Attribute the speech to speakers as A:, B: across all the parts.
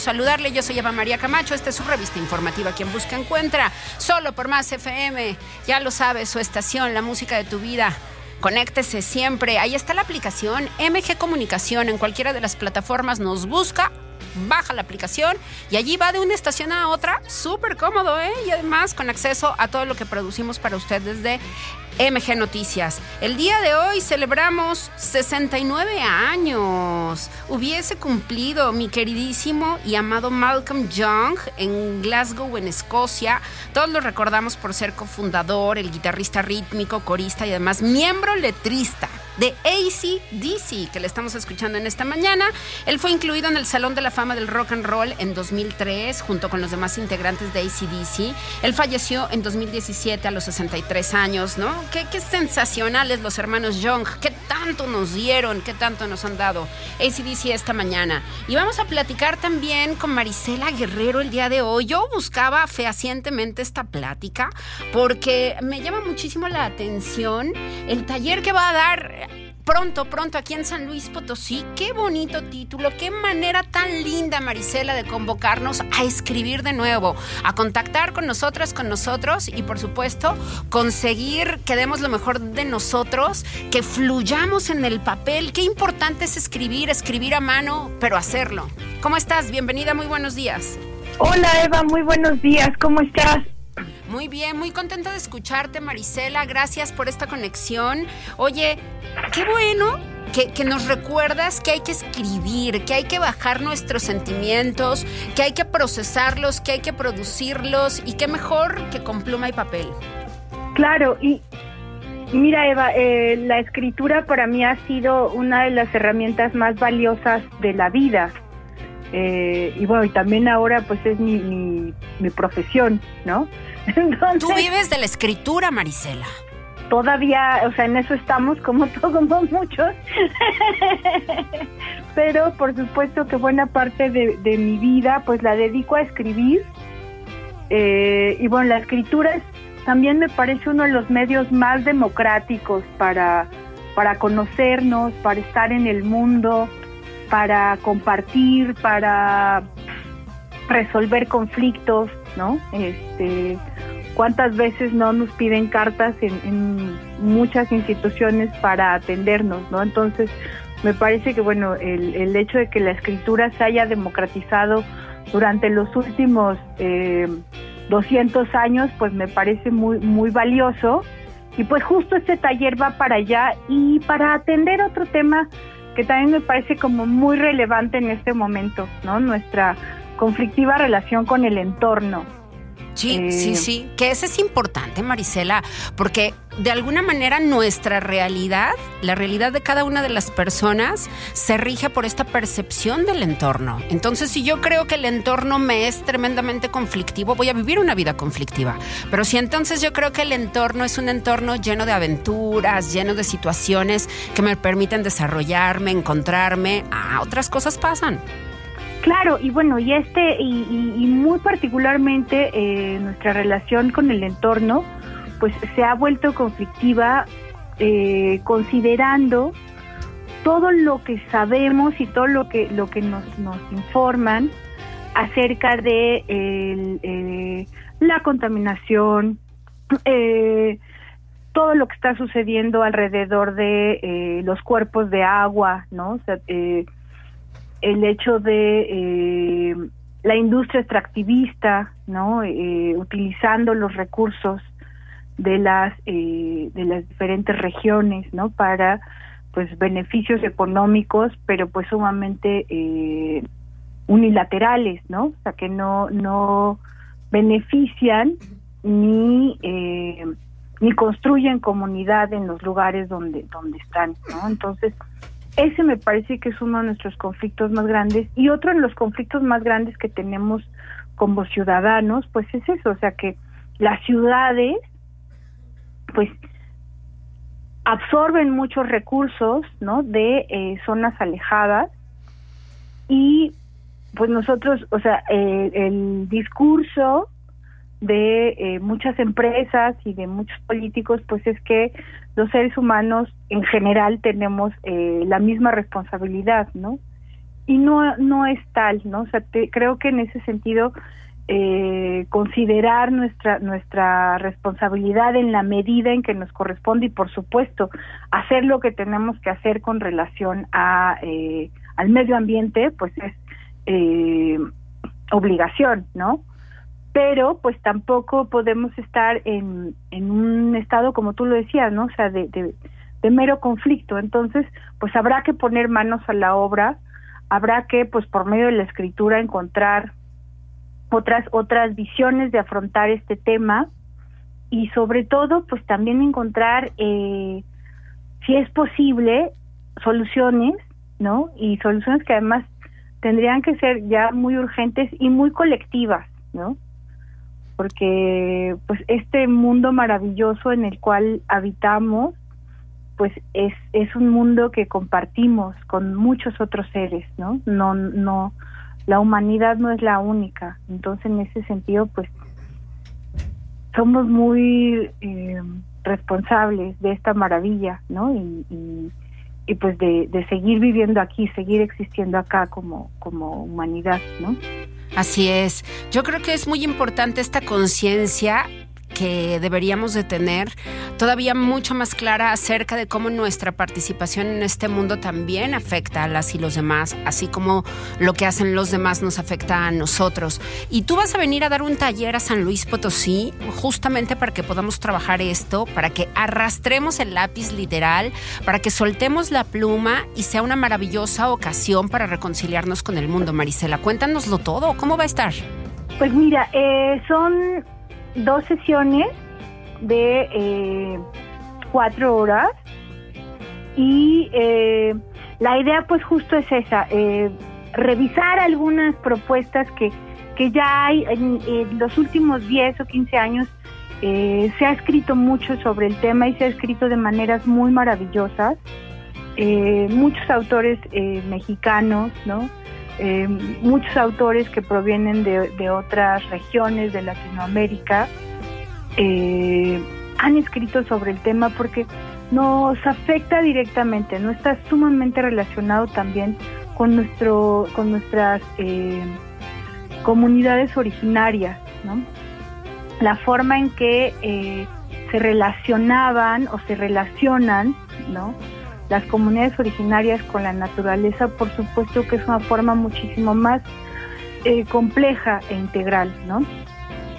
A: Saludarle. Yo soy Eva María Camacho. Esta es su revista informativa Quien Busca Encuentra. Solo por Más FM. Ya lo sabes, su estación, la música de tu vida. Conéctese siempre. Ahí está la aplicación MG Comunicación. En cualquiera de las plataformas nos busca baja la aplicación y allí va de una estación a otra, súper cómodo, ¿eh? Y además con acceso a todo lo que producimos para usted desde MG Noticias. El día de hoy celebramos 69 años. Hubiese cumplido mi queridísimo y amado Malcolm Young en Glasgow, en Escocia. Todos lo recordamos por ser cofundador, el guitarrista rítmico, corista y además miembro letrista de ACDC, que le estamos escuchando en esta mañana. Él fue incluido en el Salón de la Fama del Rock and Roll en 2003, junto con los demás integrantes de ACDC. Él falleció en 2017 a los 63 años, ¿no? Qué, qué sensacionales los hermanos Young, qué tanto nos dieron, qué tanto nos han dado ACDC esta mañana. Y vamos a platicar también con Marisela Guerrero el día de hoy. Yo buscaba fehacientemente esta plática porque me llama muchísimo la atención el taller que va a dar pronto, pronto aquí en San Luis Potosí. Qué bonito título, qué manera tan linda, Marisela, de convocarnos a escribir de nuevo, a contactar con nosotras, con nosotros y por supuesto conseguir que demos lo mejor de nosotros, que fluyamos en el papel. Qué importante es escribir, escribir a mano, pero hacerlo. ¿Cómo estás? Bienvenida, muy buenos días.
B: Hola Eva, muy buenos días, ¿cómo estás?
A: Muy bien, muy contenta de escucharte, Marisela. Gracias por esta conexión. Oye, qué bueno que, que, nos recuerdas que hay que escribir, que hay que bajar nuestros sentimientos, que hay que procesarlos, que hay que producirlos y qué mejor que con pluma y papel.
B: Claro, y mira Eva, eh, la escritura para mí ha sido una de las herramientas más valiosas de la vida. Eh, y bueno, y también ahora pues es mi, mi, mi profesión, ¿no?
A: Tú vives de la escritura, Marisela.
B: Todavía, o sea, en eso estamos como todos muchos. Pero por supuesto que buena parte de, mi vida pues la dedico a escribir. Eh, y bueno, la escritura también me parece uno de los medios más democráticos para, para conocernos, para estar en el mundo, para compartir, para resolver conflictos, ¿no? Este, cuántas veces no nos piden cartas en, muchas instituciones para atendernos, ¿no? Entonces, me parece que, bueno, el, el hecho de que la escritura se haya democratizado durante los últimos eh, 200 años, pues me parece muy, muy valioso. Y pues justo este taller va para allá y para atender otro tema que también me parece como muy relevante en este momento, ¿no? Nuestra conflictiva relación con el entorno.
A: Sí, sí, eh, sí, que eso es importante, Marisela, porque de alguna manera nuestra realidad, la realidad de cada una de las personas, se rige por esta percepción del entorno. Entonces, si yo creo que el entorno me es tremendamente conflictivo, voy a vivir una vida conflictiva. Pero si entonces yo creo que el entorno es un entorno lleno de aventuras, lleno de situaciones que me permiten desarrollarme, encontrarme, ah, otras cosas pasan.
B: Claro, y bueno, y este, y, muy particularmente eh, nuestra relación con el entorno, pues se ha vuelto conflictiva eh, considerando todo lo que sabemos y todo lo que lo que nos, nos informan acerca de eh, la contaminación, todo lo que está sucediendo alrededor de los cuerpos de agua, ¿no? Sea, el hecho de eh, la industria extractivista, ¿no? Eh, utilizando los recursos de las eh, de las diferentes regiones, ¿no? Para pues beneficios económicos, pero pues sumamente unilaterales, ¿no? O sea que no no benefician ni ni construyen comunidad en los lugares donde donde están, ¿no? Entonces ese me parece que es uno de nuestros conflictos más grandes y otro de los conflictos más grandes que tenemos como ciudadanos, pues es eso, o sea que las ciudades pues absorben muchos recursos, ¿no? De eh, zonas alejadas y pues nosotros, o sea, eh, el discurso de eh, muchas empresas y de muchos políticos, pues es que los seres humanos en general tenemos eh, la misma responsabilidad, ¿no? Y no, no es tal, ¿no? O sea, creo que en ese sentido eh, considerar nuestra nuestra responsabilidad en la medida en que nos corresponde y por supuesto hacer lo que tenemos que hacer con relación a al medio ambiente, pues es obligación, ¿no? Pero pues tampoco podemos estar en, en un estado como tú lo decías, ¿no? O sea, de, de, mero conflicto. Entonces, pues habrá que poner manos a la obra, habrá que, pues por medio de la escritura, encontrar otras, otras visiones de afrontar este tema y sobre todo, pues también encontrar, eh, si es posible, soluciones, ¿no? Y soluciones que además tendrían que ser ya muy urgentes y muy colectivas, ¿no? Porque pues este mundo maravilloso en el cual habitamos pues es es un mundo que compartimos con muchos otros seres, ¿no? No no la humanidad no es la única. Entonces, en ese sentido, pues somos muy eh, responsables de esta maravilla, ¿no? Y, y, pues de, de, seguir viviendo aquí, seguir existiendo acá como, como humanidad, ¿no?
A: Así es. Yo creo que es muy importante esta conciencia que deberíamos de tener todavía mucho más clara acerca de cómo nuestra participación en este mundo también afecta a las y los demás, así como lo que hacen los demás nos afecta a nosotros. Y tú vas a venir a dar un taller a San Luis Potosí justamente para que podamos trabajar esto, para que arrastremos el lápiz literal, para que soltemos la pluma y sea una maravillosa ocasión para reconciliarnos con el mundo. Marisela, cuéntanoslo todo, ¿cómo va a estar?
B: Pues mira, eh, son dos sesiones de eh, cuatro horas y eh, la idea pues justo es esa, eh, revisar algunas propuestas que, que ya hay en, los últimos 10 o 15 años. se ha escrito mucho sobre el tema y se ha escrito de maneras muy maravillosas. muchos autores mexicanos, ¿no? Eh, muchos autores que provienen de, otras regiones de Latinoamérica eh, han escrito sobre el tema porque nos afecta directamente, no está sumamente relacionado también con nuestro, con nuestras eh, comunidades originarias, ¿no? la forma en que se relacionaban o se relacionan, ¿no? Las comunidades originarias con la naturaleza, por supuesto que es una forma muchísimo más eh, compleja e integral, ¿no?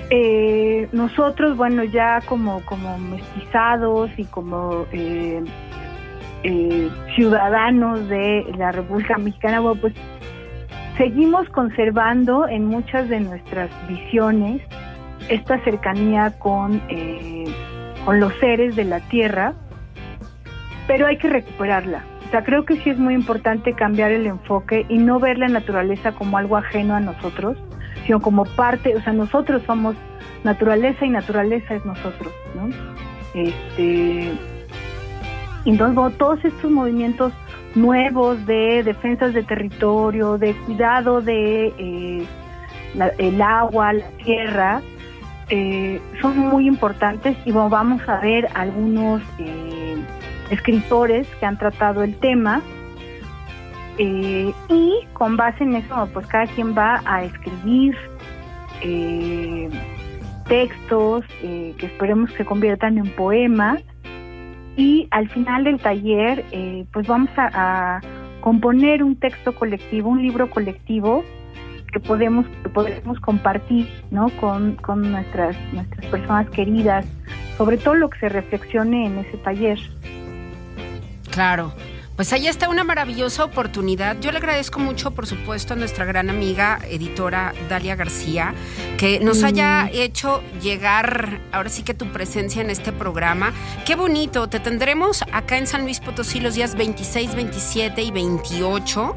B: Eh, nosotros, bueno, ya como, como mestizados y como eh, ciudadanos de la República Mexicana, bueno, pues seguimos conservando en muchas de nuestras visiones esta cercanía con, con los seres de la tierra, pero hay que recuperarla. O sea, creo que sí es muy importante cambiar el enfoque y no ver la naturaleza como algo ajeno a nosotros, sino como parte, o sea, nosotros somos naturaleza y naturaleza es nosotros, ¿no? Este, entonces, todos estos movimientos nuevos de defensas de territorio, de cuidado de eh, el agua, la tierra, eh, son muy importantes y vamos a ver algunos eh, escritores que han tratado el tema eh, y con base en eso pues cada quien va a escribir textos que esperemos que se conviertan en poemas y al final del taller pues vamos a componer un texto colectivo, un libro colectivo que podemos, podemos compartir ¿no? con, con nuestras, nuestras personas queridas, sobre todo lo que se reflexione en ese taller.
A: Claro. Pues ahí está una maravillosa oportunidad. Yo le agradezco mucho, por supuesto, a nuestra gran amiga editora Dalia García, que nos haya hecho llegar ahora sí que tu presencia en este programa. Qué bonito, te tendremos acá en San Luis Potosí los días 26, 27 y 28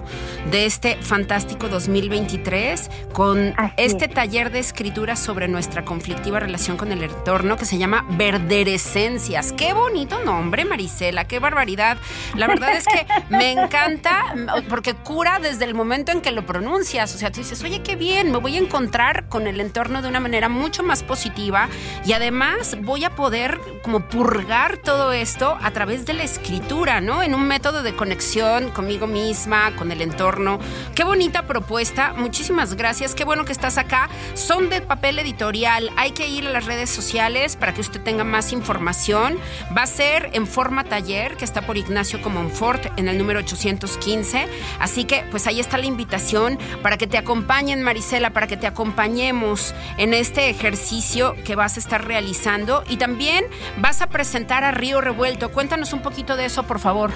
A: de este fantástico 2023 con este taller de escritura sobre nuestra conflictiva relación con el entorno que se llama Verderescencias. Qué bonito nombre, Marisela, qué barbaridad. La verdad es que me encanta porque cura desde el momento en que lo pronuncias. O sea, tú dices, oye, qué bien, me voy a encontrar con el entorno de una manera mucho más positiva y además voy a poder como purgar todo esto a través de la escritura, ¿no? En un método de conexión conmigo misma, con el entorno. Qué bonita propuesta. Muchísimas gracias. Qué bueno que estás acá. Son de papel editorial. Hay que ir a las redes sociales para que usted tenga más información. Va a ser en forma taller que está por Ignacio Comonfort en el número 815. Así que pues ahí está la invitación para que te acompañen, Marisela, para que te acompañemos en este ejercicio que vas a estar realizando. Y también vas a presentar a Río Revuelto. Cuéntanos un poquito de eso, por favor.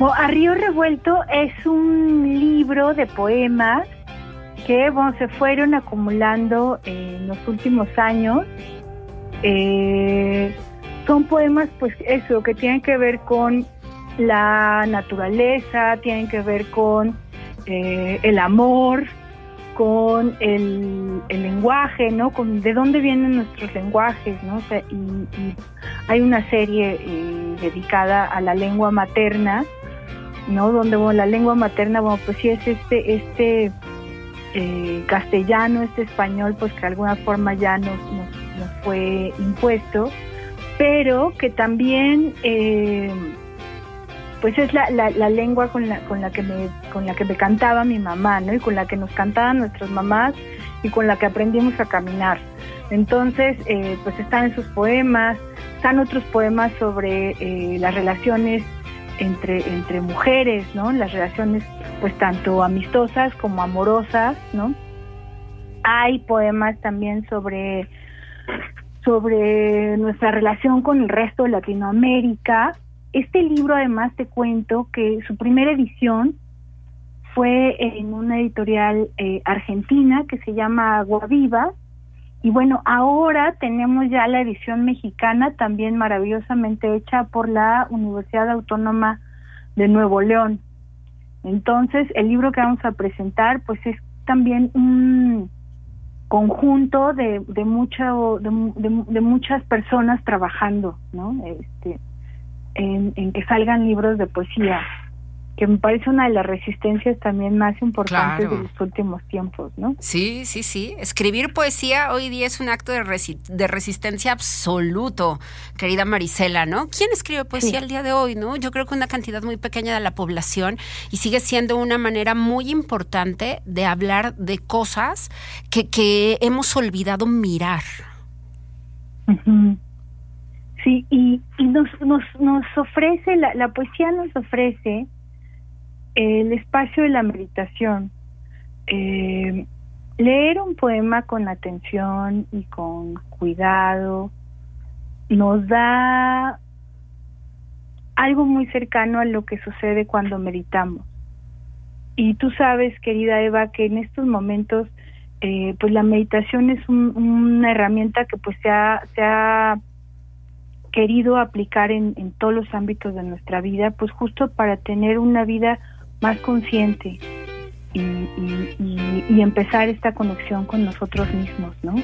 B: a Río Revuelto es un libro de poemas que bueno, se fueron acumulando en los últimos años. Eh, son poemas, pues eso, que tienen que ver con la naturaleza, tienen que ver con eh, el amor, con el, lenguaje, ¿no? Con de dónde vienen nuestros lenguajes, ¿no? y, hay una serie eh, dedicada a la lengua materna, ¿no? Donde bueno, la lengua materna, bueno, pues sí es este, este eh, castellano, este español, pues que de alguna forma ya nos, nos, fue impuesto, pero que también pues es la, la, lengua con la, con, la que me, con la que me cantaba mi mamá, ¿no? Y con la que nos cantaban nuestras mamás y con la que aprendimos a caminar. Entonces, eh, pues están en sus poemas, están otros poemas sobre eh, las relaciones entre, entre mujeres, ¿no? Las relaciones, pues tanto amistosas como amorosas, ¿no? Hay poemas también sobre, sobre nuestra relación con el resto de Latinoamérica, este libro además te cuento que su primera edición fue en una editorial eh, argentina que se llama Agua Viva. Y bueno, ahora tenemos ya la edición mexicana, también maravillosamente hecha por la Universidad Autónoma de Nuevo León. Entonces, el libro que vamos a presentar, pues es también un conjunto de, de, mucho, de muchas personas trabajando, ¿no? Este, en, que salgan libros de poesía, que me parece una de las resistencias también más importantes de los últimos tiempos, ¿no?
A: Sí, sí, sí. Escribir poesía hoy día es un acto de, de resistencia absoluto, querida Marisela, ¿no? ¿Quién escribe poesía el día de hoy, no? Yo creo que una cantidad muy pequeña de la población y sigue siendo una manera muy importante de hablar de cosas que, que hemos olvidado mirar.
B: Sí, y, nos, nos, nos ofrece, la, la poesía nos ofrece el espacio de la meditación. Eh, leer un poema con atención y con cuidado nos da algo muy cercano a lo que sucede cuando meditamos. Y tú sabes, querida Eva, que en estos momentos, eh, pues la meditación es una herramienta que pues se ha, se ha querido aplicar en, en todos los ámbitos de nuestra vida, pues justo para tener una vida más consciente y, y, y empezar esta conexión con nosotros mismos, ¿no?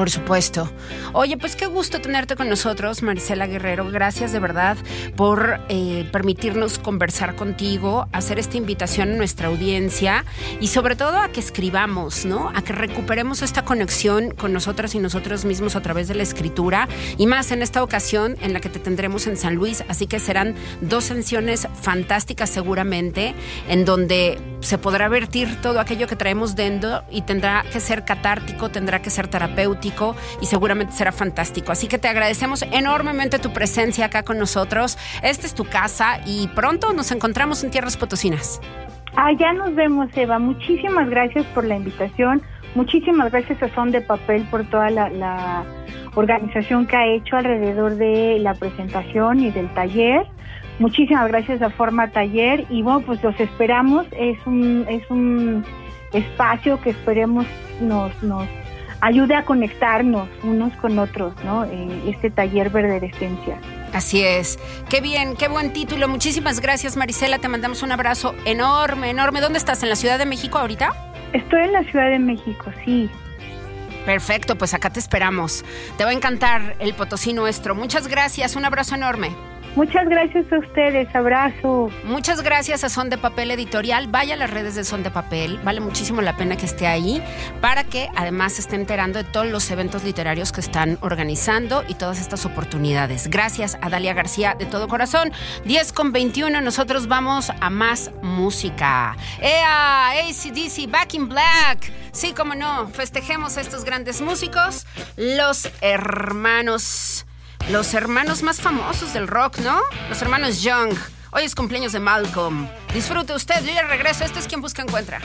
A: Por supuesto. Oye, pues qué gusto tenerte con nosotros, Marisela Guerrero. Gracias de verdad por eh, permitirnos conversar contigo, hacer esta invitación a nuestra audiencia y sobre todo a que escribamos, ¿no? A que recuperemos esta conexión con nosotras y nosotros mismos a través de la escritura y más en esta ocasión en la que te tendremos en San Luis. Así que serán dos sesiones fantásticas seguramente en donde se podrá vertir todo aquello que traemos dentro y tendrá que ser catártico, tendrá que ser terapéutico y seguramente será fantástico. Así que te agradecemos enormemente tu presencia acá con nosotros. Esta es tu casa y pronto nos encontramos en Tierras Potosinas.
B: Ah, ya nos vemos, Eva. Muchísimas gracias por la invitación. Muchísimas gracias a Son de Papel por toda la, la organización que ha hecho alrededor de la presentación y del taller. Muchísimas gracias a Forma Taller y bueno, pues los esperamos. Es un, es un espacio que esperemos nos, nos ayude a conectarnos unos con otros, ¿no? este taller Verderescencia.
A: Así es. Qué bien, qué buen título. Muchísimas gracias, Marisela. Te mandamos un abrazo enorme, enorme. ¿Dónde estás? ¿En la Ciudad de México ahorita?
B: Estoy en la Ciudad de México, sí.
A: Perfecto, pues acá te esperamos. Te va a encantar el Potosí nuestro. Muchas gracias, un abrazo enorme.
B: Muchas gracias a ustedes, abrazo.
A: Muchas gracias a Son de Papel Editorial. Vaya a las redes de Son de Papel, vale muchísimo la pena que esté ahí para que además se esté enterando de todos los eventos literarios que están organizando y todas estas oportunidades. Gracias a Dalia García de todo corazón. 10 con 21, nosotros vamos a más música. ¡Ea! ACDC, Back in Black. Sí, como no, festejemos a estos grandes músicos, los hermanos los hermanos más famosos del rock, ¿no? Los hermanos Young. Hoy es cumpleaños de Malcolm. Disfrute usted, yo ya regreso. Este es quien busca encuentra.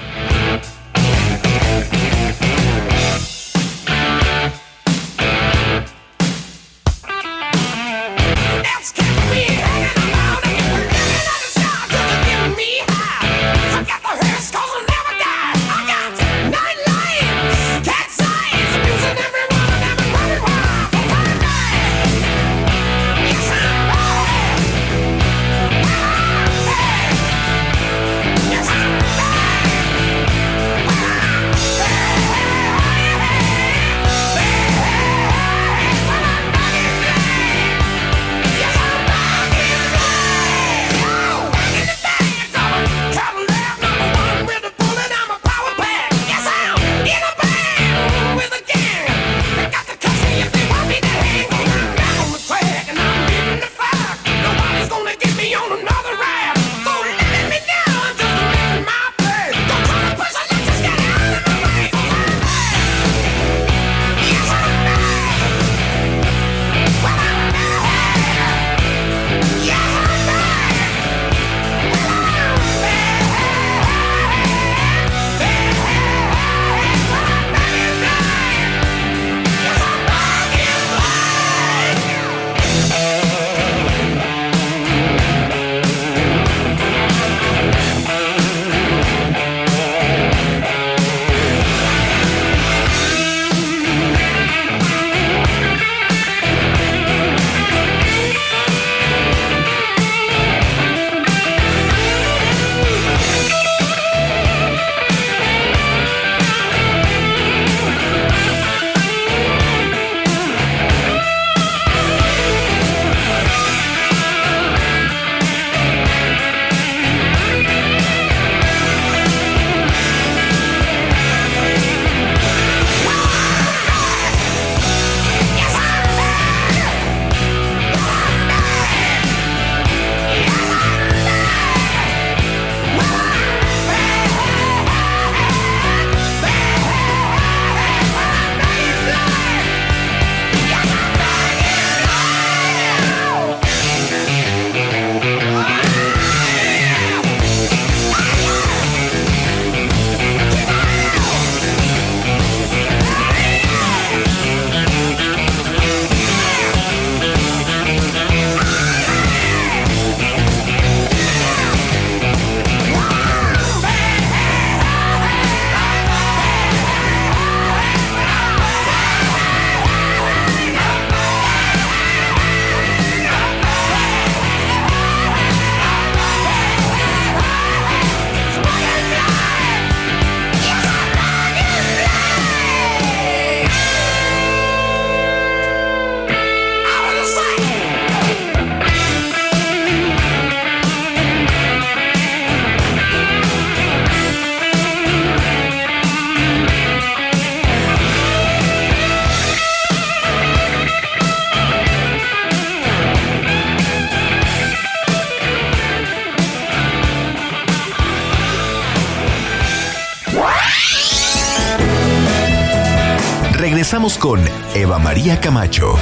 C: Con Eva María Camacho.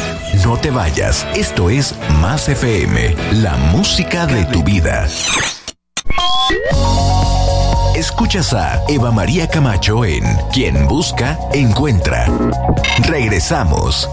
C: No te vayas, esto es Más FM, la música de tu vida. Escuchas a Eva María Camacho en Quien Busca, Encuentra. Regresamos.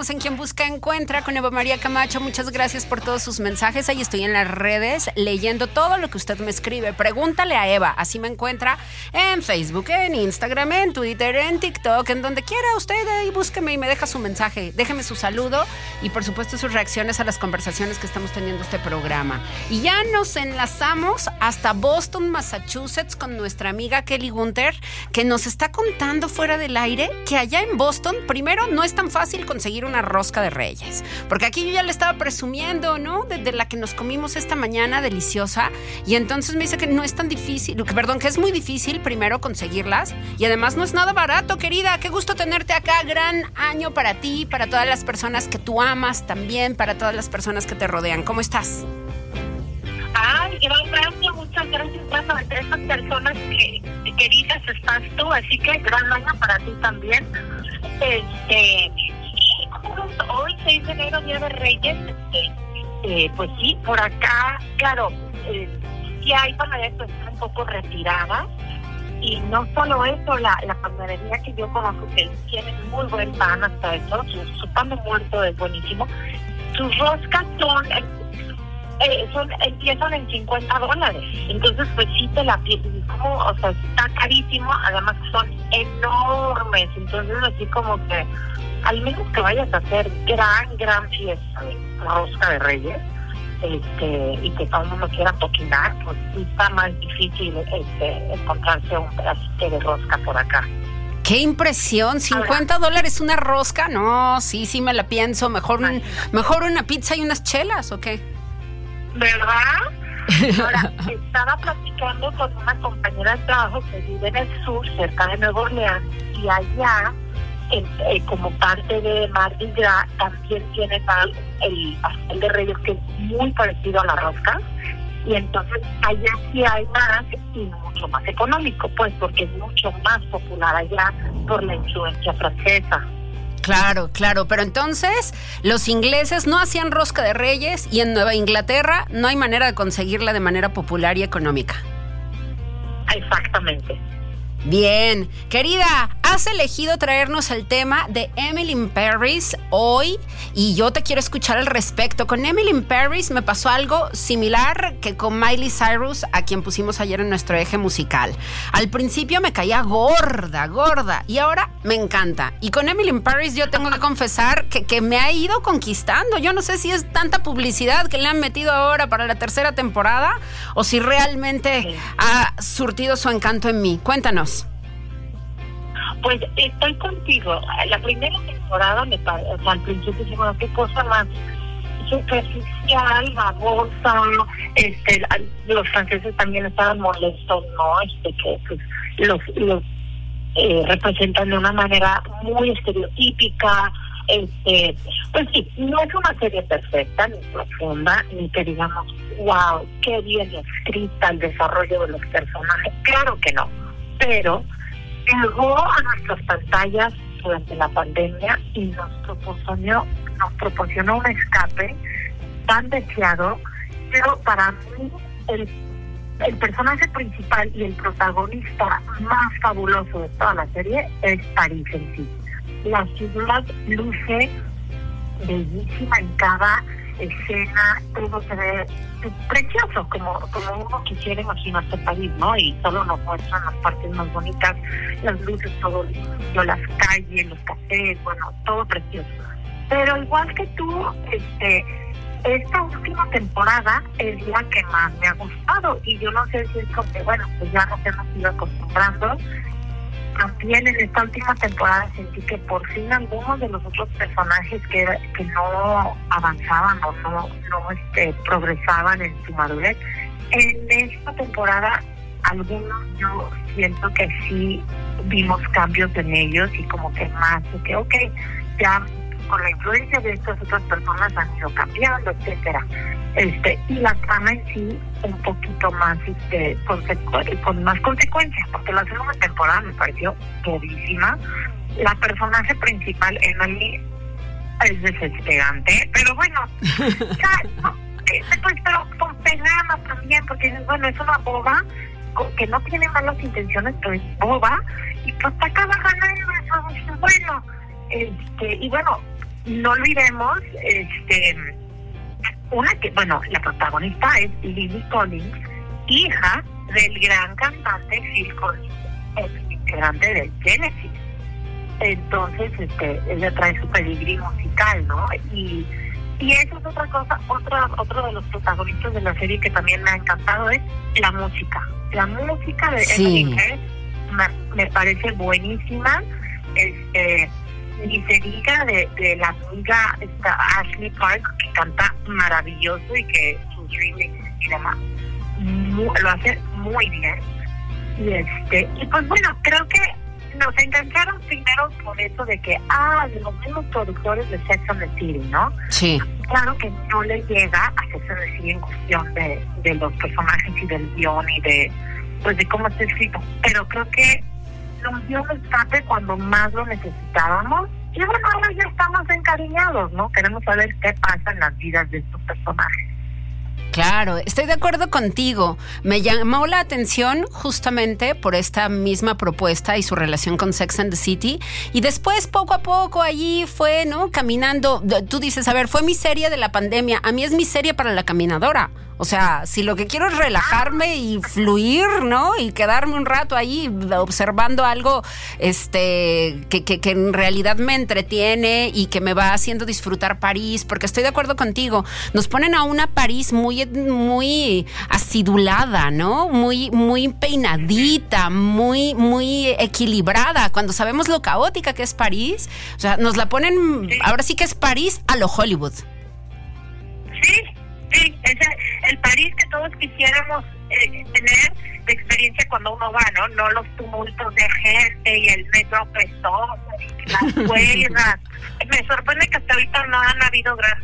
A: Continuamos en Quien Busca Encuentra con Eva María Camacho. Muchas gracias por todos sus mensajes. Ahí estoy en las redes leyendo todo lo que usted me escribe. Pregúntale a Eva. Así me encuentra en Facebook, en Instagram, en Twitter, en TikTok, en donde quiera usted. Ahí búsqueme y me deja su mensaje. Déjeme su saludo y por supuesto sus reacciones a las conversaciones que estamos teniendo este programa. Y ya nos enlazamos hasta Boston, Massachusetts con nuestra amiga Kelly Gunter, que nos está contando fuera del aire que allá en Boston, primero, no es tan fácil con conseguir una rosca de reyes. Porque aquí yo ya le estaba presumiendo, ¿no? De, la que nos comimos esta mañana, deliciosa. Y entonces me dice que no es tan difícil, perdón, que es muy difícil primero conseguirlas. Y además no es nada barato, querida. Qué gusto tenerte acá. Gran año para ti, para todas las personas que tú amas también, para todas las personas que te rodean. ¿Cómo estás?
D: Ay, gracias, muchas gracias. Bueno, entre esas personas que queridas estás tú, así que gran año para ti también. Este, hoy 6 de enero, Día de Reyes, este, eh, pues sí, por acá, claro, eh, hay panaderías que están un poco retiradas. Y no solo eso, la, la panadería que yo conozco, que tiene muy buen pan hasta eso, su, pan de muerto es buenísimo. Sus roscas son, eh, son empiezan en 50 dólares. Entonces, pues sí te la. Como, o sea, está carísimo, además son enormes. Entonces, así como que al menos que vayas a hacer gran, gran fiesta de rosca de reyes, este, y que todo el mundo quiera toquinar, pues está más difícil este, encontrarse un pedacito de rosca por acá.
A: ¡Qué impresión! ¿50 dólares una rosca? No, sí, sí me la pienso. Mejor, mejor una pizza y unas chelas, ¿o qué?
D: ¿Verdad? Ahora, estaba platicando con una compañera de trabajo que vive en el sur, cerca de Nuevo Orleans, y allá eh, como parte de Mardi Gras también tienen el pastel de reyes que es muy parecido a la rosca y entonces allá sí hay más y mucho más económico, pues porque es mucho más popular allá por la influencia francesa.
A: Claro, claro, pero entonces los ingleses no hacían rosca de reyes y en Nueva Inglaterra no hay manera de conseguirla de manera popular y económica.
D: Exactamente.
A: Bien, querida, has elegido traernos el tema de Emily in Paris hoy y yo te quiero escuchar al respecto. Con Emily in Paris me pasó algo similar que con Miley Cyrus, a quien pusimos ayer en nuestro eje musical. Al principio me caía gorda, gorda, y ahora me encanta. Y con Emily in Paris yo tengo que confesar que, que me ha ido conquistando. Yo no sé si es tanta publicidad que le han metido ahora para la tercera temporada o si realmente ha surtido su encanto en mí. Cuéntanos.
D: Pues estoy contigo. La primera temporada, me o sea, al principio dije, bueno, qué cosa más superficial, babosa. Este, los franceses también estaban molestos, ¿no? Este, que pues, los, los eh, representan de una manera muy estereotípica. Este, pues sí, no es una serie perfecta ni profunda, ni que digamos, wow, qué bien escrita el desarrollo de los personajes. Claro que no, pero llegó a nuestras pantallas durante la pandemia y nos proporcionó, nos proporcionó un escape tan deseado, pero para mí el, el personaje principal y el protagonista más fabuloso de toda la serie es París en sí. La ciudad luce bellísima en cada escena, todo se ve precioso, como, como uno quisiera imaginarse París, ¿no? Y solo nos muestran las partes más bonitas, las luces, todo lindo, las calles, los cafés, bueno, todo precioso. Pero igual que tú, este, esta última temporada es la que más me ha gustado y yo no sé si es porque, bueno, pues ya nos hemos ido acostumbrando también en esta última temporada sentí que por fin algunos de los otros personajes que, que no avanzaban o no, no este, progresaban en su madurez, en esta temporada algunos yo siento que sí vimos cambios en ellos y como que más, que ok, ya con la influencia de estas otras personas han ido cambiando, etcétera. Este, y la trama en sí un poquito más este, con más consecuencias, porque la segunda temporada me pareció buenísima. La personaje principal, Emily, es desesperante, pero bueno, ya, pues, pero con pegama también, porque bueno, es una boba que no tiene malas intenciones, pero es boba, y pues acaba ganando eso, bueno, este, y bueno, no olvidemos, este, una que, bueno, la protagonista es Lily Collins, hija del gran cantante Phil Collins, el integrante del Genesis. Entonces, este, ella trae su pedigrí musical, ¿no? Y, y eso es otra cosa, otra, otro de los protagonistas de la serie que también me ha encantado es la música. La música de
A: sí.
D: me, me parece buenísima. Este, ni se diga de, de la amiga esta Ashley Park, que canta maravilloso y que sus remix y demás lo hace muy bien. Y este y pues bueno, creo que nos engancharon primero por eso de que, ah, los mismos productores de Sex and the City, ¿no?
A: Sí.
D: Claro que no le llega a Sex and the City en cuestión de, de los personajes y del guion y de, pues de cómo está escrito, pero creo que nos dio un escape cuando más lo necesitábamos. Y bueno, ahora ya estamos encariñados, ¿no? Queremos saber qué pasa en las vidas de estos personajes.
A: Claro, estoy de acuerdo contigo. Me llamó la atención justamente por esta misma propuesta y su relación con Sex and the City. Y después, poco a poco, allí fue, ¿no? Caminando. Tú dices, a ver, fue mi serie de la pandemia. A mí es mi serie para la caminadora. O sea, si lo que quiero es relajarme y fluir, ¿no? Y quedarme un rato ahí observando algo este, que, que, que, en realidad me entretiene y que me va haciendo disfrutar París, porque estoy de acuerdo contigo. Nos ponen a una París muy, muy acidulada, ¿no? Muy, muy peinadita, muy, muy equilibrada. Cuando sabemos lo caótica que es París, o sea, nos la ponen, ahora sí que es París a lo Hollywood.
D: Sí, sí, ese el París que todos quisiéramos eh, tener de experiencia cuando uno va, ¿no? No los tumultos de gente y el metro pesoso y las huelgas. Me sorprende que hasta ahorita no han habido gran,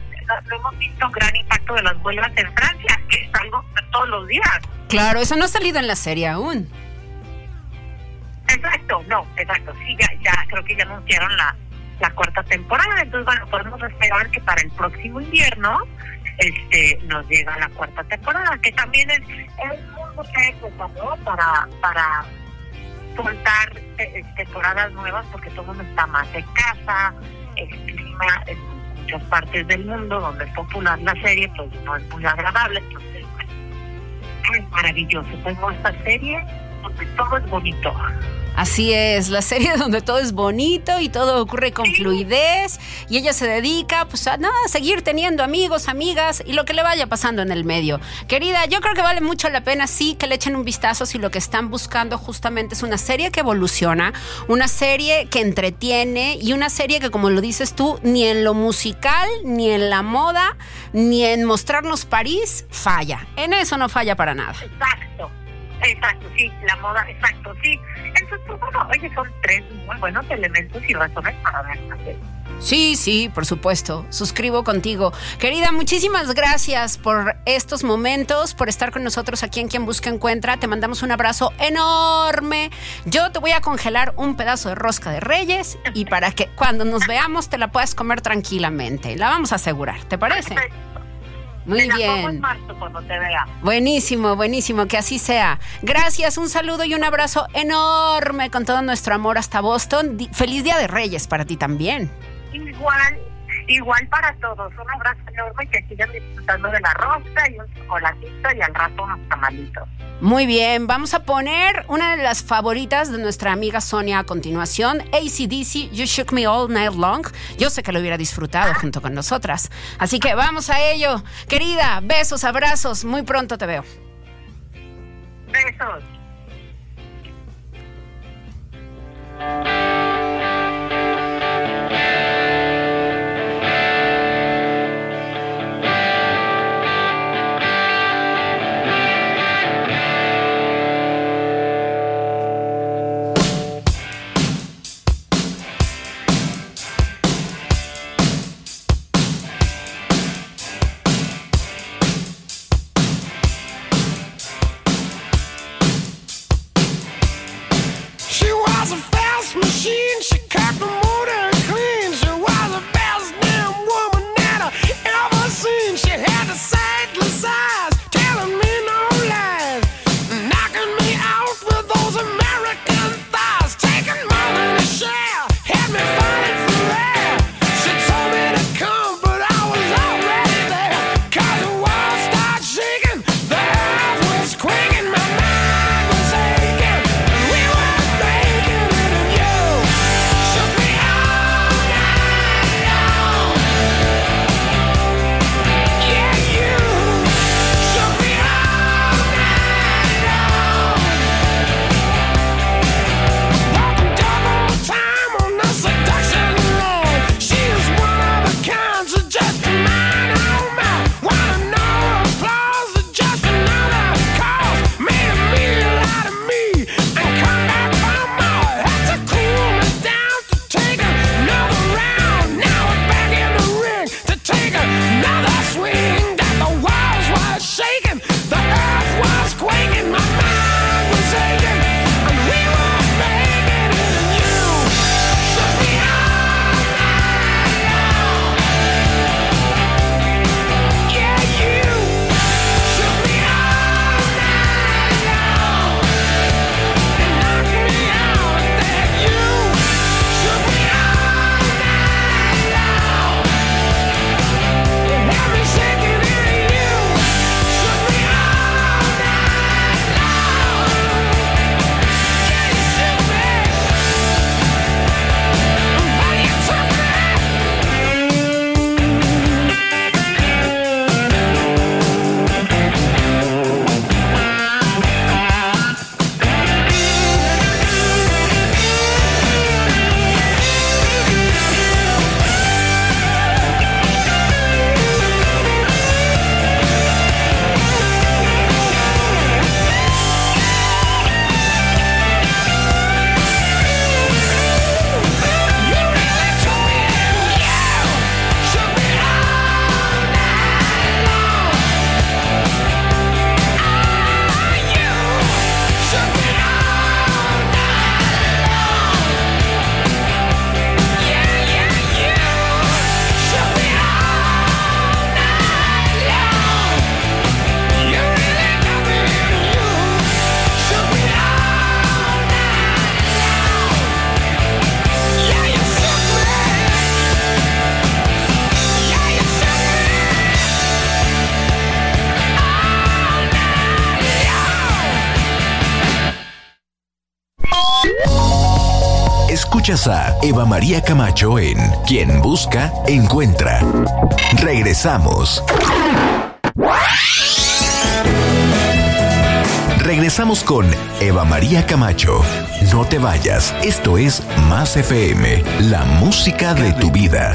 D: no hemos visto gran impacto de las huelgas en Francia, que es algo todos los días.
A: Claro, eso no ha salido en la serie aún.
D: Exacto, no, exacto. Sí, ya, ya creo que ya anunciaron la, la cuarta temporada. Entonces, bueno, podemos esperar que para el próximo invierno este nos llega la cuarta temporada, que también es, es muy época, ¿no? Para, para soltar eh, temporadas nuevas, porque todo mundo está más en casa, el clima en muchas partes del mundo donde es popular la serie, pues no es muy agradable. Entonces, es maravilloso. Tengo esta serie donde todo es bonito.
A: Así es, la serie donde todo es bonito y todo ocurre con fluidez y ella se dedica pues a nada, a seguir teniendo amigos, amigas y lo que le vaya pasando en el medio. Querida, yo creo que vale mucho la pena sí que le echen un vistazo si lo que están buscando justamente es una serie que evoluciona, una serie que entretiene y una serie que como lo dices tú, ni en lo musical, ni en la moda, ni en mostrarnos París falla. En eso no falla para nada.
D: Exacto. Exacto, sí, la moda, exacto, sí. Entonces, pues, bueno, oye, son tres muy buenos elementos y razones para ver.
A: Sí, sí, por supuesto. Suscribo contigo. Querida, muchísimas gracias por estos momentos, por estar con nosotros aquí en Quien Busca Encuentra. Te mandamos un abrazo enorme. Yo te voy a congelar un pedazo de rosca de reyes y para que cuando nos veamos te la puedas comer tranquilamente. La vamos a asegurar, ¿te parece?
D: Perfecto.
A: Muy
D: Te la pongo en
A: bien.
D: marzo cuando te vea.
A: Buenísimo, buenísimo, que así sea. Gracias, un saludo y un abrazo enorme con todo nuestro amor hasta Boston. Feliz Día de Reyes para ti también.
D: Igual, igual para todos. Un abrazo enorme y que sigan disfrutando de la rosca y un chocolatito y al rato unos tamalitos.
A: Muy bien, vamos a poner una de las favoritas de nuestra amiga Sonia a continuación, ACDC, You Shook Me All Night Long. Yo sé que lo hubiera disfrutado junto con nosotras. Así que vamos a ello. Querida, besos, abrazos, muy pronto te veo.
D: Besos.
E: A Eva María Camacho en Quien Busca, Encuentra. Regresamos. Regresamos con Eva María Camacho. No te vayas, esto es Más FM, la música de tu vida.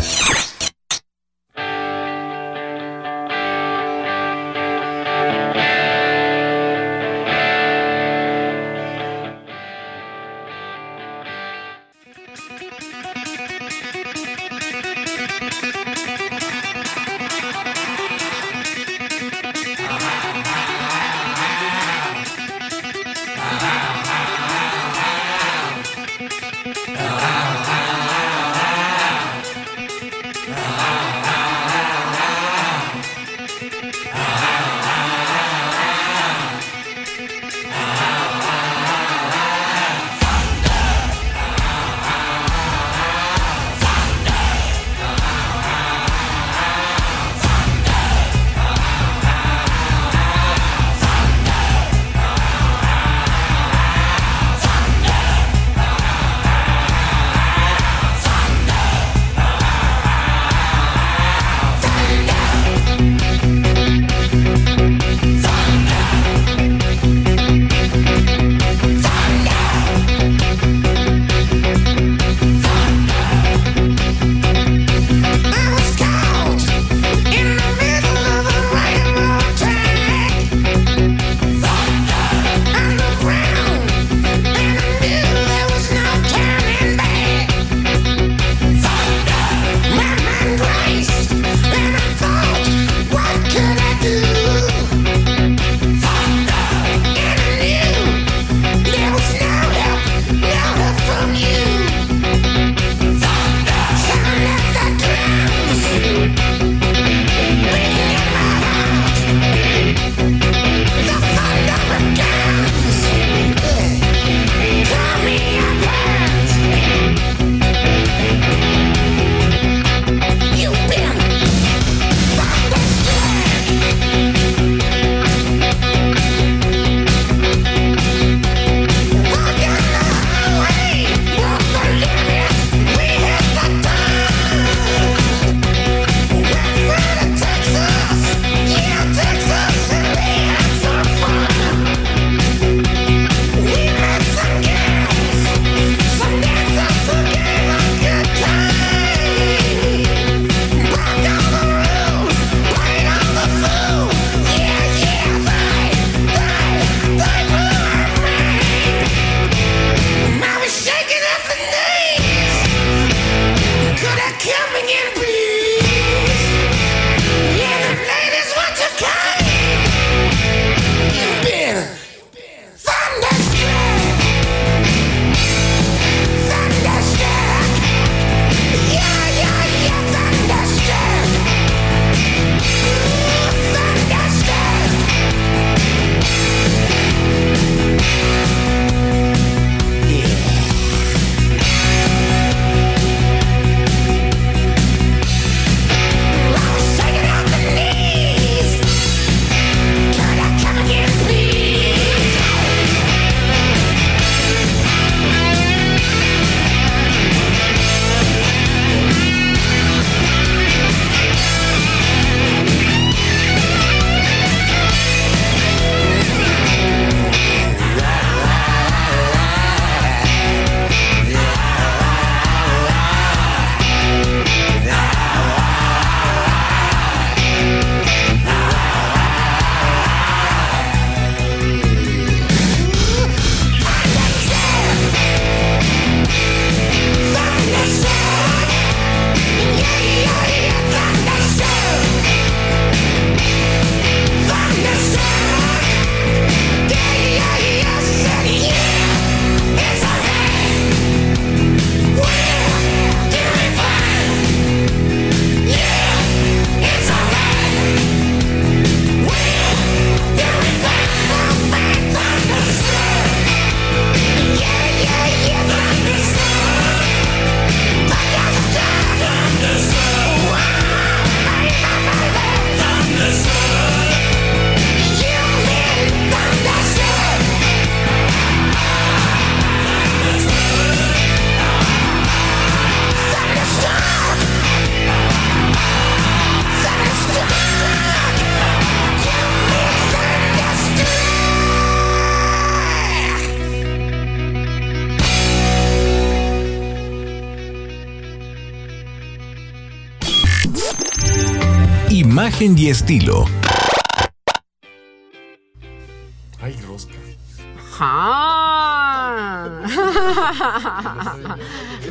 C: Imagen y estilo.
F: Ay, rosca.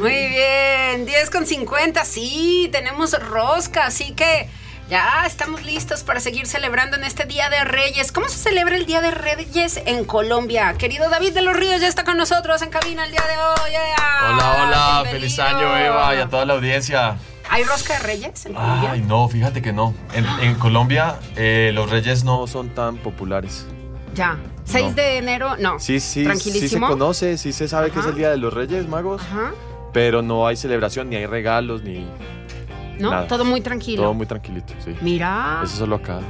A: Muy bien, 10 con 50, sí, tenemos rosca, así que ya estamos listos para seguir celebrando en este Día de Reyes. ¿Cómo se celebra el Día de Reyes en Colombia? Querido David de los Ríos ya está con nosotros en cabina el día de hoy.
F: Hola, hola, feliz año Eva y a toda la audiencia.
A: ¿Hay rosca de reyes en Colombia?
F: Ay, no, fíjate que no. En, en Colombia eh, los reyes no son tan populares.
A: Ya. 6
F: No.
A: de enero, no.
F: Sí, sí, sí se conoce, sí se sabe que es el Día de los Reyes Magos,
A: Ajá.
F: pero no hay celebración, ni hay regalos, ni
A: ¿No?
F: Nada.
A: Todo muy tranquilo.
F: todo muy tranquilito, sí.
A: Mira,
F: Eso solo acá.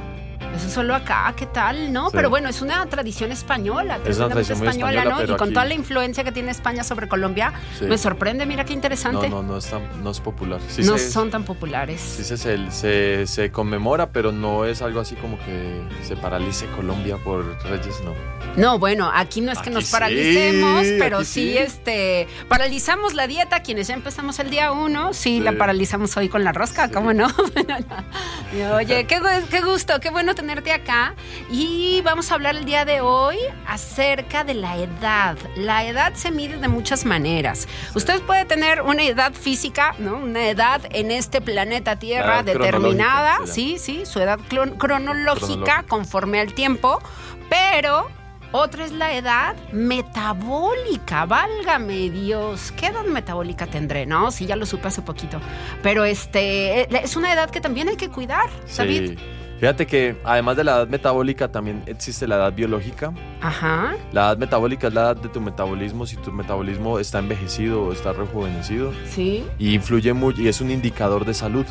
A: Eso solo acá, ¿qué tal? ¿No?
F: Sí.
A: Pero bueno, es una tradición española,
F: Es una tradición
A: española,
F: española,
A: ¿no? Y con
F: aquí-
A: toda la influencia que tiene España sobre Colombia,
F: Sí.
A: me sorprende, mira qué
F: No,
A: interesante.
F: no, no es, tan- no es popular. Sí
A: no
F: se,
A: son tan populares.
F: sí se, se, se- conmemora, pero no es algo así como que se paralice Colombia por Reyes, no.
A: No, bueno, aquí no es que
F: Aquí
A: nos paralicemos, pero sí, este, paralizamos la dieta, quienes ya empezamos el día uno, sí, la paralizamos hoy con la rosca. ¿cómo no? Oye, qué, qué gusto, qué bueno tenerte acá. Y vamos a hablar el día de hoy acerca de la edad. La edad se mide de muchas maneras. Usted puede tener una edad física, ¿no? Una edad en este planeta Tierra determinada, sí, sí, su edad Cronológica. conforme al tiempo, pero otra es la edad metabólica, válgame Dios, ¿qué edad metabólica tendré? No, sí, ya lo supe hace poquito, pero este, eh, es una edad que también hay que cuidar, David.
F: Sí. Fíjate que además de la edad metabólica también existe la edad biológica.
A: Ajá,
F: La edad metabólica es la edad de tu metabolismo, si tu metabolismo está envejecido o está rejuvenecido.
A: sí,
F: Y influye mucho y es un indicador de salud.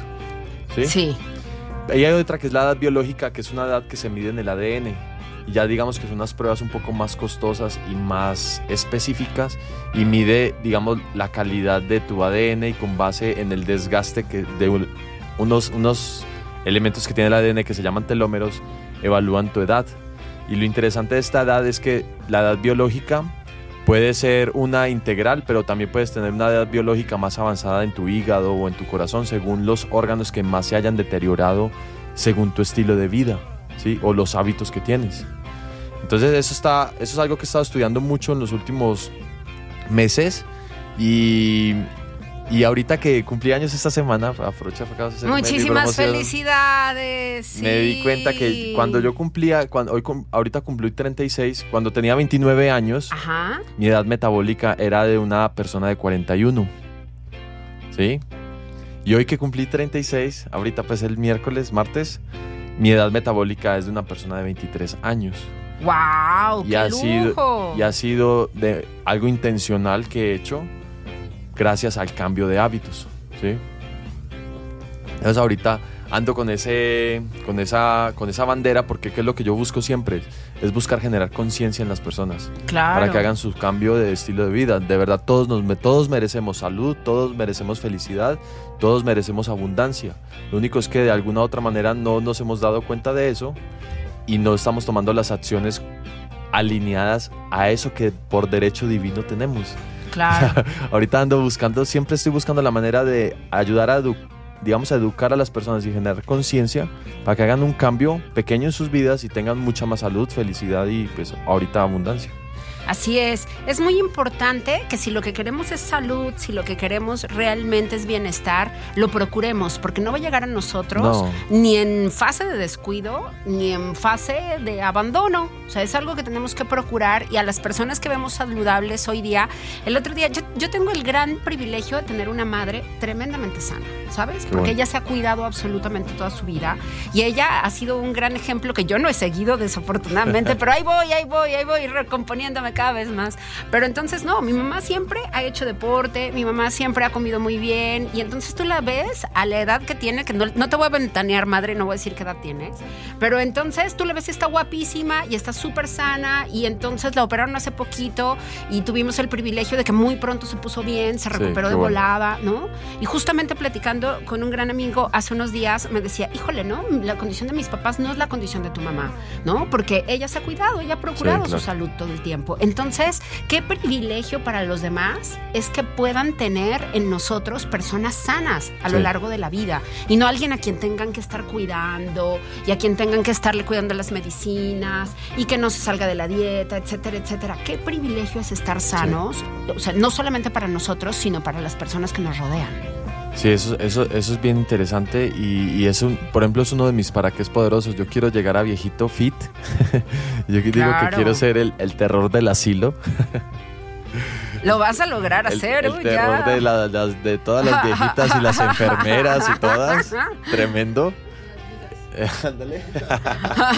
F: ¿sí?
A: sí,
F: Y hay otra que es la edad biológica, que es una edad que se mide en el ADN. Ya digamos que son unas pruebas un poco más costosas y más específicas y mide, digamos, la calidad de tu ADN y con base en el desgaste que de un- unos, unos elementos que tiene el ADN que se llaman telómeros, evalúan tu edad. Y lo interesante de esta edad es que la edad biológica puede ser una integral, pero también puedes tener una edad biológica más avanzada en tu hígado o en tu corazón, según los órganos que más se hayan deteriorado según tu estilo de vida, ¿sí? O los hábitos que tienes. Entonces eso, está, eso es algo que he estado estudiando mucho en los últimos meses y, y ahorita que cumplí años esta semana, aprovecha
A: muchísimas felicidades.
F: Me di cuenta que cuando yo cumplía, cuando, hoy, ahorita cumplí 36, cuando tenía 29 años,
A: Ajá,
F: mi edad metabólica era de una persona de 41. ¿Sí? Y hoy que cumplí 36, ahorita pues el miércoles, martes, mi edad metabólica es de una persona de 23 años.
A: Wow,
F: Y
A: qué
F: ha,
A: lujo.
F: sido, y ha sido de algo intencional que he hecho gracias al cambio de hábitos. ¿sí? Entonces ahorita ando con, ese, con, esa, con esa bandera porque ¿qué es lo que yo busco siempre? Es buscar generar conciencia en las personas
A: claro.
F: para que hagan su cambio de estilo de vida. De verdad, todos, nos, todos merecemos salud, todos merecemos felicidad, todos merecemos abundancia. Lo único es que de alguna u otra manera no nos hemos dado cuenta de eso y no estamos tomando las acciones alineadas a eso que por derecho divino tenemos.
A: Claro.
F: Ahorita ando buscando, siempre estoy buscando la manera de ayudar a, digamos, a educar a las personas y generar conciencia para que hagan un cambio pequeño en sus vidas y tengan mucha más salud, felicidad y pues ahorita abundancia.
A: Así es, es muy importante que si lo que queremos es salud, si lo que queremos realmente es bienestar, lo procuremos, porque no va a llegar a nosotros
F: No.
A: ni en fase de descuido, ni en fase de abandono. O sea, es algo que tenemos que procurar y a las personas que vemos saludables hoy día, el otro día, yo, yo tengo el gran privilegio de tener una madre tremendamente sana, ¿sabes? Porque
F: bueno.
A: ella se ha cuidado absolutamente toda su vida y ella ha sido un gran ejemplo que yo no he seguido desafortunadamente, pero ahí voy, ahí voy, ahí voy recomponiéndome cada vez más. Pero entonces no, mi mamá siempre ha hecho deporte, mi mamá siempre ha comido muy bien y entonces tú la ves a la edad que tiene, que no, no te voy a ventanear madre, no voy a decir qué edad tienes, pero entonces tú la ves y está guapísima y está súper sana y entonces la operaron hace poquito y tuvimos el privilegio de que muy pronto se puso bien, se recuperó de
F: bueno.
A: volada, ¿no? Y justamente platicando con un gran amigo hace unos días me decía, híjole, ¿no? La condición de mis papás no es la condición de tu mamá, ¿no? Porque ella se ha cuidado, ella ha procurado
F: Sí, claro.
A: su salud todo el tiempo. Entonces, qué privilegio para los demás es que puedan tener en nosotros personas sanas a lo largo de la vida y no alguien a quien tengan que estar cuidando y a quien tengan que estarle cuidando las medicinas y que no se salga de la dieta, etcétera, etcétera. Qué privilegio es estar sanos, o sea, no solamente para nosotros, sino para las personas que nos rodean.
F: Sí, eso, eso, eso es bien interesante y, y es un, por ejemplo, es uno de mis para qué es poderosos. Yo quiero llegar a viejito fit. Yo digo que quiero ser el, el terror del asilo.
A: Lo vas a lograr
F: El,
A: hacer,
F: el
A: uy,
F: terror
A: ya.
F: de, la- las- de todas las viejitas y las enfermeras y todas. Tremendo. Ándale.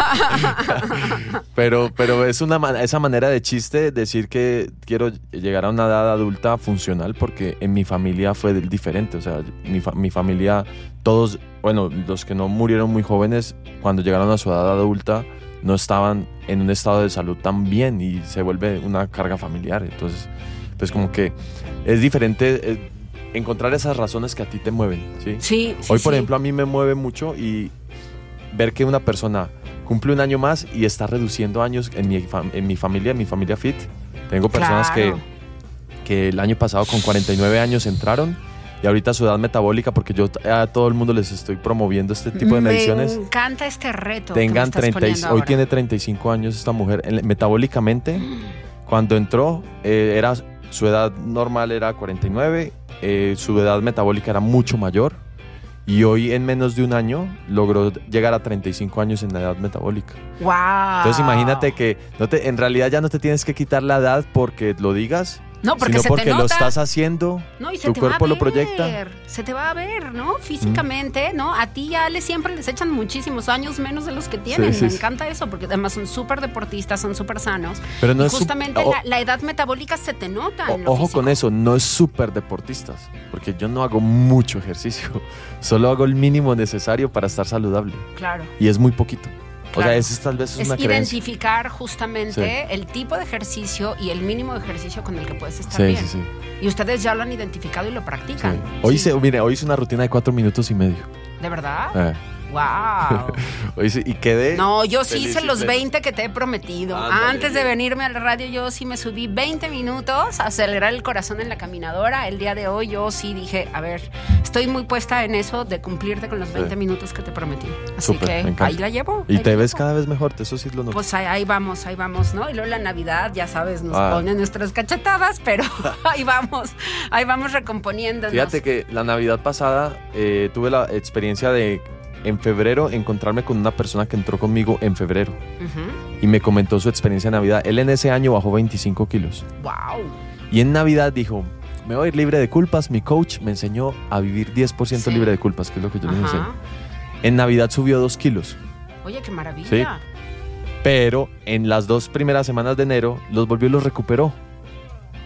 F: pero, pero es una esa manera de chiste decir que quiero llegar a una edad adulta funcional porque en mi familia fue diferente. O sea, mi, fa- mi familia, todos, bueno, los que no murieron muy jóvenes, cuando llegaron a su edad adulta, no estaban en un estado de salud tan bien y se vuelve una carga familiar. Entonces, pues como que es diferente eh, encontrar esas razones que a ti te mueven, ¿sí?
A: Sí, sí,
F: Hoy, por
A: sí.
F: ejemplo, a mí me mueve mucho y ver que una persona cumple un año más y está reduciendo años en mi, en mi familia, en mi familia fit. Tengo personas
A: Claro.
F: que, que el año pasado con 49 años entraron y ahorita su edad metabólica, porque yo a todo el mundo les estoy promoviendo este tipo de mediciones.
A: Me encanta este reto. que me
F: Tengan
A: estás
F: 30, y-
A: poniendo
F: hoy
A: ahora.
F: tiene 35 años esta mujer. En- Metabólicamente, cuando entró, eh, era, su edad normal era 49, eh, su edad metabólica era mucho mayor y hoy en menos de un año logró llegar a 35 años en la edad metabólica.
A: Wow.
F: Entonces imagínate que no te, en realidad ya no te tienes que quitar la edad porque lo digas,
A: no, porque
F: sino
A: se
F: porque
A: te
F: lo
A: nota.
F: estás haciendo.
A: No, y se
F: tu
A: te
F: cuerpo
A: va a
F: lo proyecta.
A: Se te va a ver, ¿no? Físicamente, ¿no? A ti y a Ale siempre les echan muchísimos años menos de los que tienen.
F: sí,
A: Me
F: sí.
A: encanta eso, porque además son súper deportistas, son súper sanos.
F: Pero no
A: y
F: es
A: justamente la, la edad metabólica se te nota. en lo
F: ojo
A: físico.
F: con eso, no es súper deportistas, porque yo no hago mucho ejercicio, solo hago el mínimo necesario para estar saludable
A: Claro.
F: y es muy poquito. O sea, ese es tal vez es
A: Es
F: una creencia.
A: identificar justamente
F: Sí.
A: el tipo de ejercicio y el mínimo de ejercicio con el que puedes estar
F: Sí,
A: bien.
F: sí, sí.
A: Y ustedes ya lo han identificado y lo practican.
F: Hoy, hice, mire, hoy hice una rutina de cuatro minutos y medio.
A: ¿De verdad?
F: Eh,
A: ¡Wow!
F: y quedé.
A: No, yo sí hice los
F: pleno.
A: 20 que te he prometido.
F: Ándale,
A: Antes de venirme a la radio, yo sí me subí 20 minutos a acelerar el corazón en la caminadora. El día de hoy yo sí dije, a ver, estoy muy puesta en eso de cumplirte con los 20
F: Sí.
A: minutos que te prometí. Así
F: Súper,
A: que ahí la llevo.
F: Y te ves cada vez mejor, eso sí lo noto.
A: Pues ahí, ahí vamos, ahí vamos, ¿no? Y luego la Navidad, ya sabes, nos
F: Ah.
A: ponen nuestras cachetadas, pero ahí vamos, ahí vamos recomponiéndonos.
F: Fíjate que la Navidad pasada eh, tuve la experiencia de en febrero encontrarme con una persona que entró conmigo en febrero y me comentó su experiencia de Navidad. Él en ese año bajó 25 kilos.
A: Wow.
F: Y en Navidad dijo, me voy a ir libre de culpas. Mi coach me enseñó a vivir 10%
A: Sí.
F: libre de culpas, que es lo que yo les enseño. En Navidad subió 2 kilos,
A: Oye, qué maravilla.
F: Sí. pero en las dos primeras semanas de enero los volvió y los recuperó.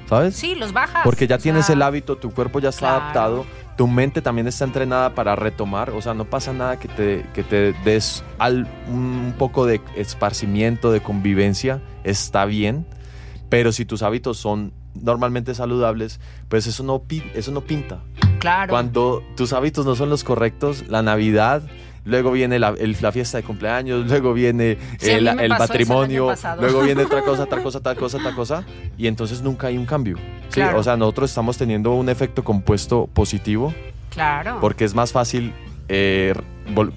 F: ¿Sabes?
A: Sí, los bajas.
F: Porque ya tienes
A: sea,
F: el hábito, tu cuerpo ya está
A: claro.
F: adaptado, tu mente también está entrenada para retomar, o sea, no pasa nada que te, que te des al, un poco de esparcimiento, de convivencia, está bien, pero si tus hábitos son normalmente saludables, pues eso no, eso no pinta.
A: Claro.
F: Cuando tus hábitos no son los correctos, la Navidad, luego viene la, el- la fiesta de cumpleaños, luego viene
A: Sí,
F: el, matrimonio, luego viene otra cosa, otra cosa, tal cosa, tal cosa, y entonces nunca hay un cambio. ¿sí?
A: Claro.
F: O sea, nosotros estamos teniendo un efecto compuesto positivo
A: Claro.
F: porque es más fácil eh,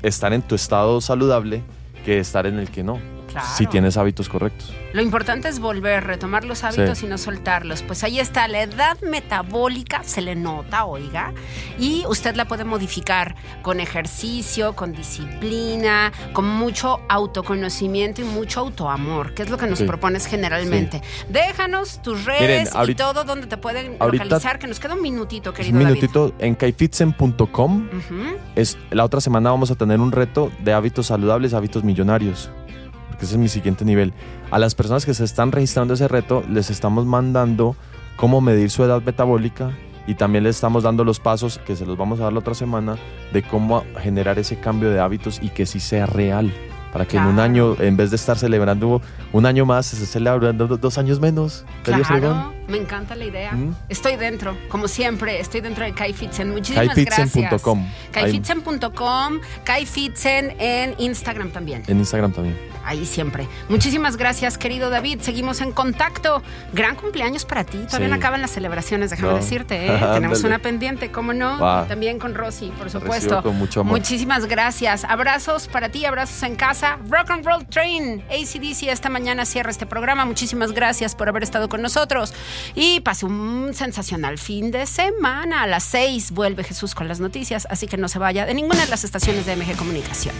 F: estar en tu estado saludable que estar en el que no,
A: Claro.
F: si tienes hábitos correctos.
A: Lo importante es volver, retomar los hábitos
F: Sí.
A: y no soltarlos. Pues ahí está, la edad metabólica se le nota, oiga, y usted la puede modificar con ejercicio, con disciplina, con mucho autoconocimiento y mucho autoamor, que es lo que nos
F: Sí.
A: propones generalmente. Déjanos tus redes
F: ahorita-
A: y todo donde te pueden
F: ahorita-
A: localizar, que nos queda un minutito,
F: Un
A: querido David.
F: minutito en kaifitsen.com es, la otra semana vamos a tener un reto de hábitos saludables, hábitos millonarios. Porque ese es mi siguiente nivel. A las personas que se están registrando ese reto, les estamos mandando cómo medir su edad metabólica y también les estamos dando los pasos que se los vamos a dar la otra semana de cómo generar ese cambio de hábitos y que sí sea real. Para que en un año, en vez de estar celebrando un año más, se esté celebrando do- dos años menos.
A: Claro, Me encanta la idea.
F: Mm.
A: Estoy dentro, como siempre, estoy dentro de Kai Fitzen. Muchísimas
F: Kaifitzen.com.
A: gracias. Kaifitzen.com, Kai Fitzen en Instagram también.
F: En Instagram también.
A: Ahí siempre. Muchísimas gracias, querido David. Seguimos en contacto. Gran cumpleaños para ti. Todavía
F: Sí.
A: no acaban las celebraciones, déjame
F: No.
A: decirte. ¿eh? Tenemos una pendiente, ¿cómo no? También con Rosy, por supuesto.
F: con mucho amor.
A: Muchísimas gracias. Abrazos para ti, abrazos en casa. Rock and Roll Train. ACDC esta mañana cierra este programa. Muchísimas gracias por haber estado con nosotros. Y pase un sensacional fin de semana. A las 6 vuelve Jesús con las noticias, así que no se vaya de ninguna de las estaciones de MG Comunicación.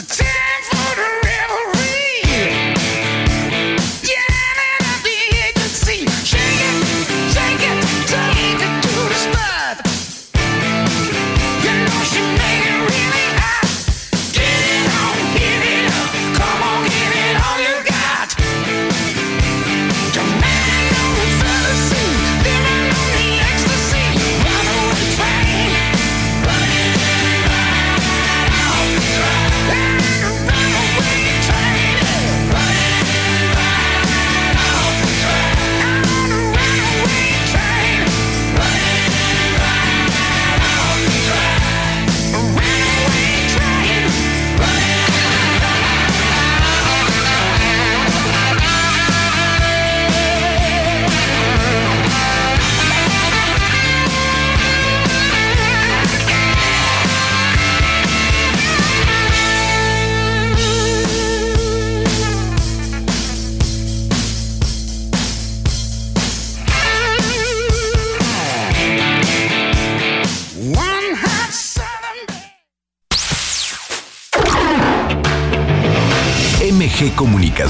C: A time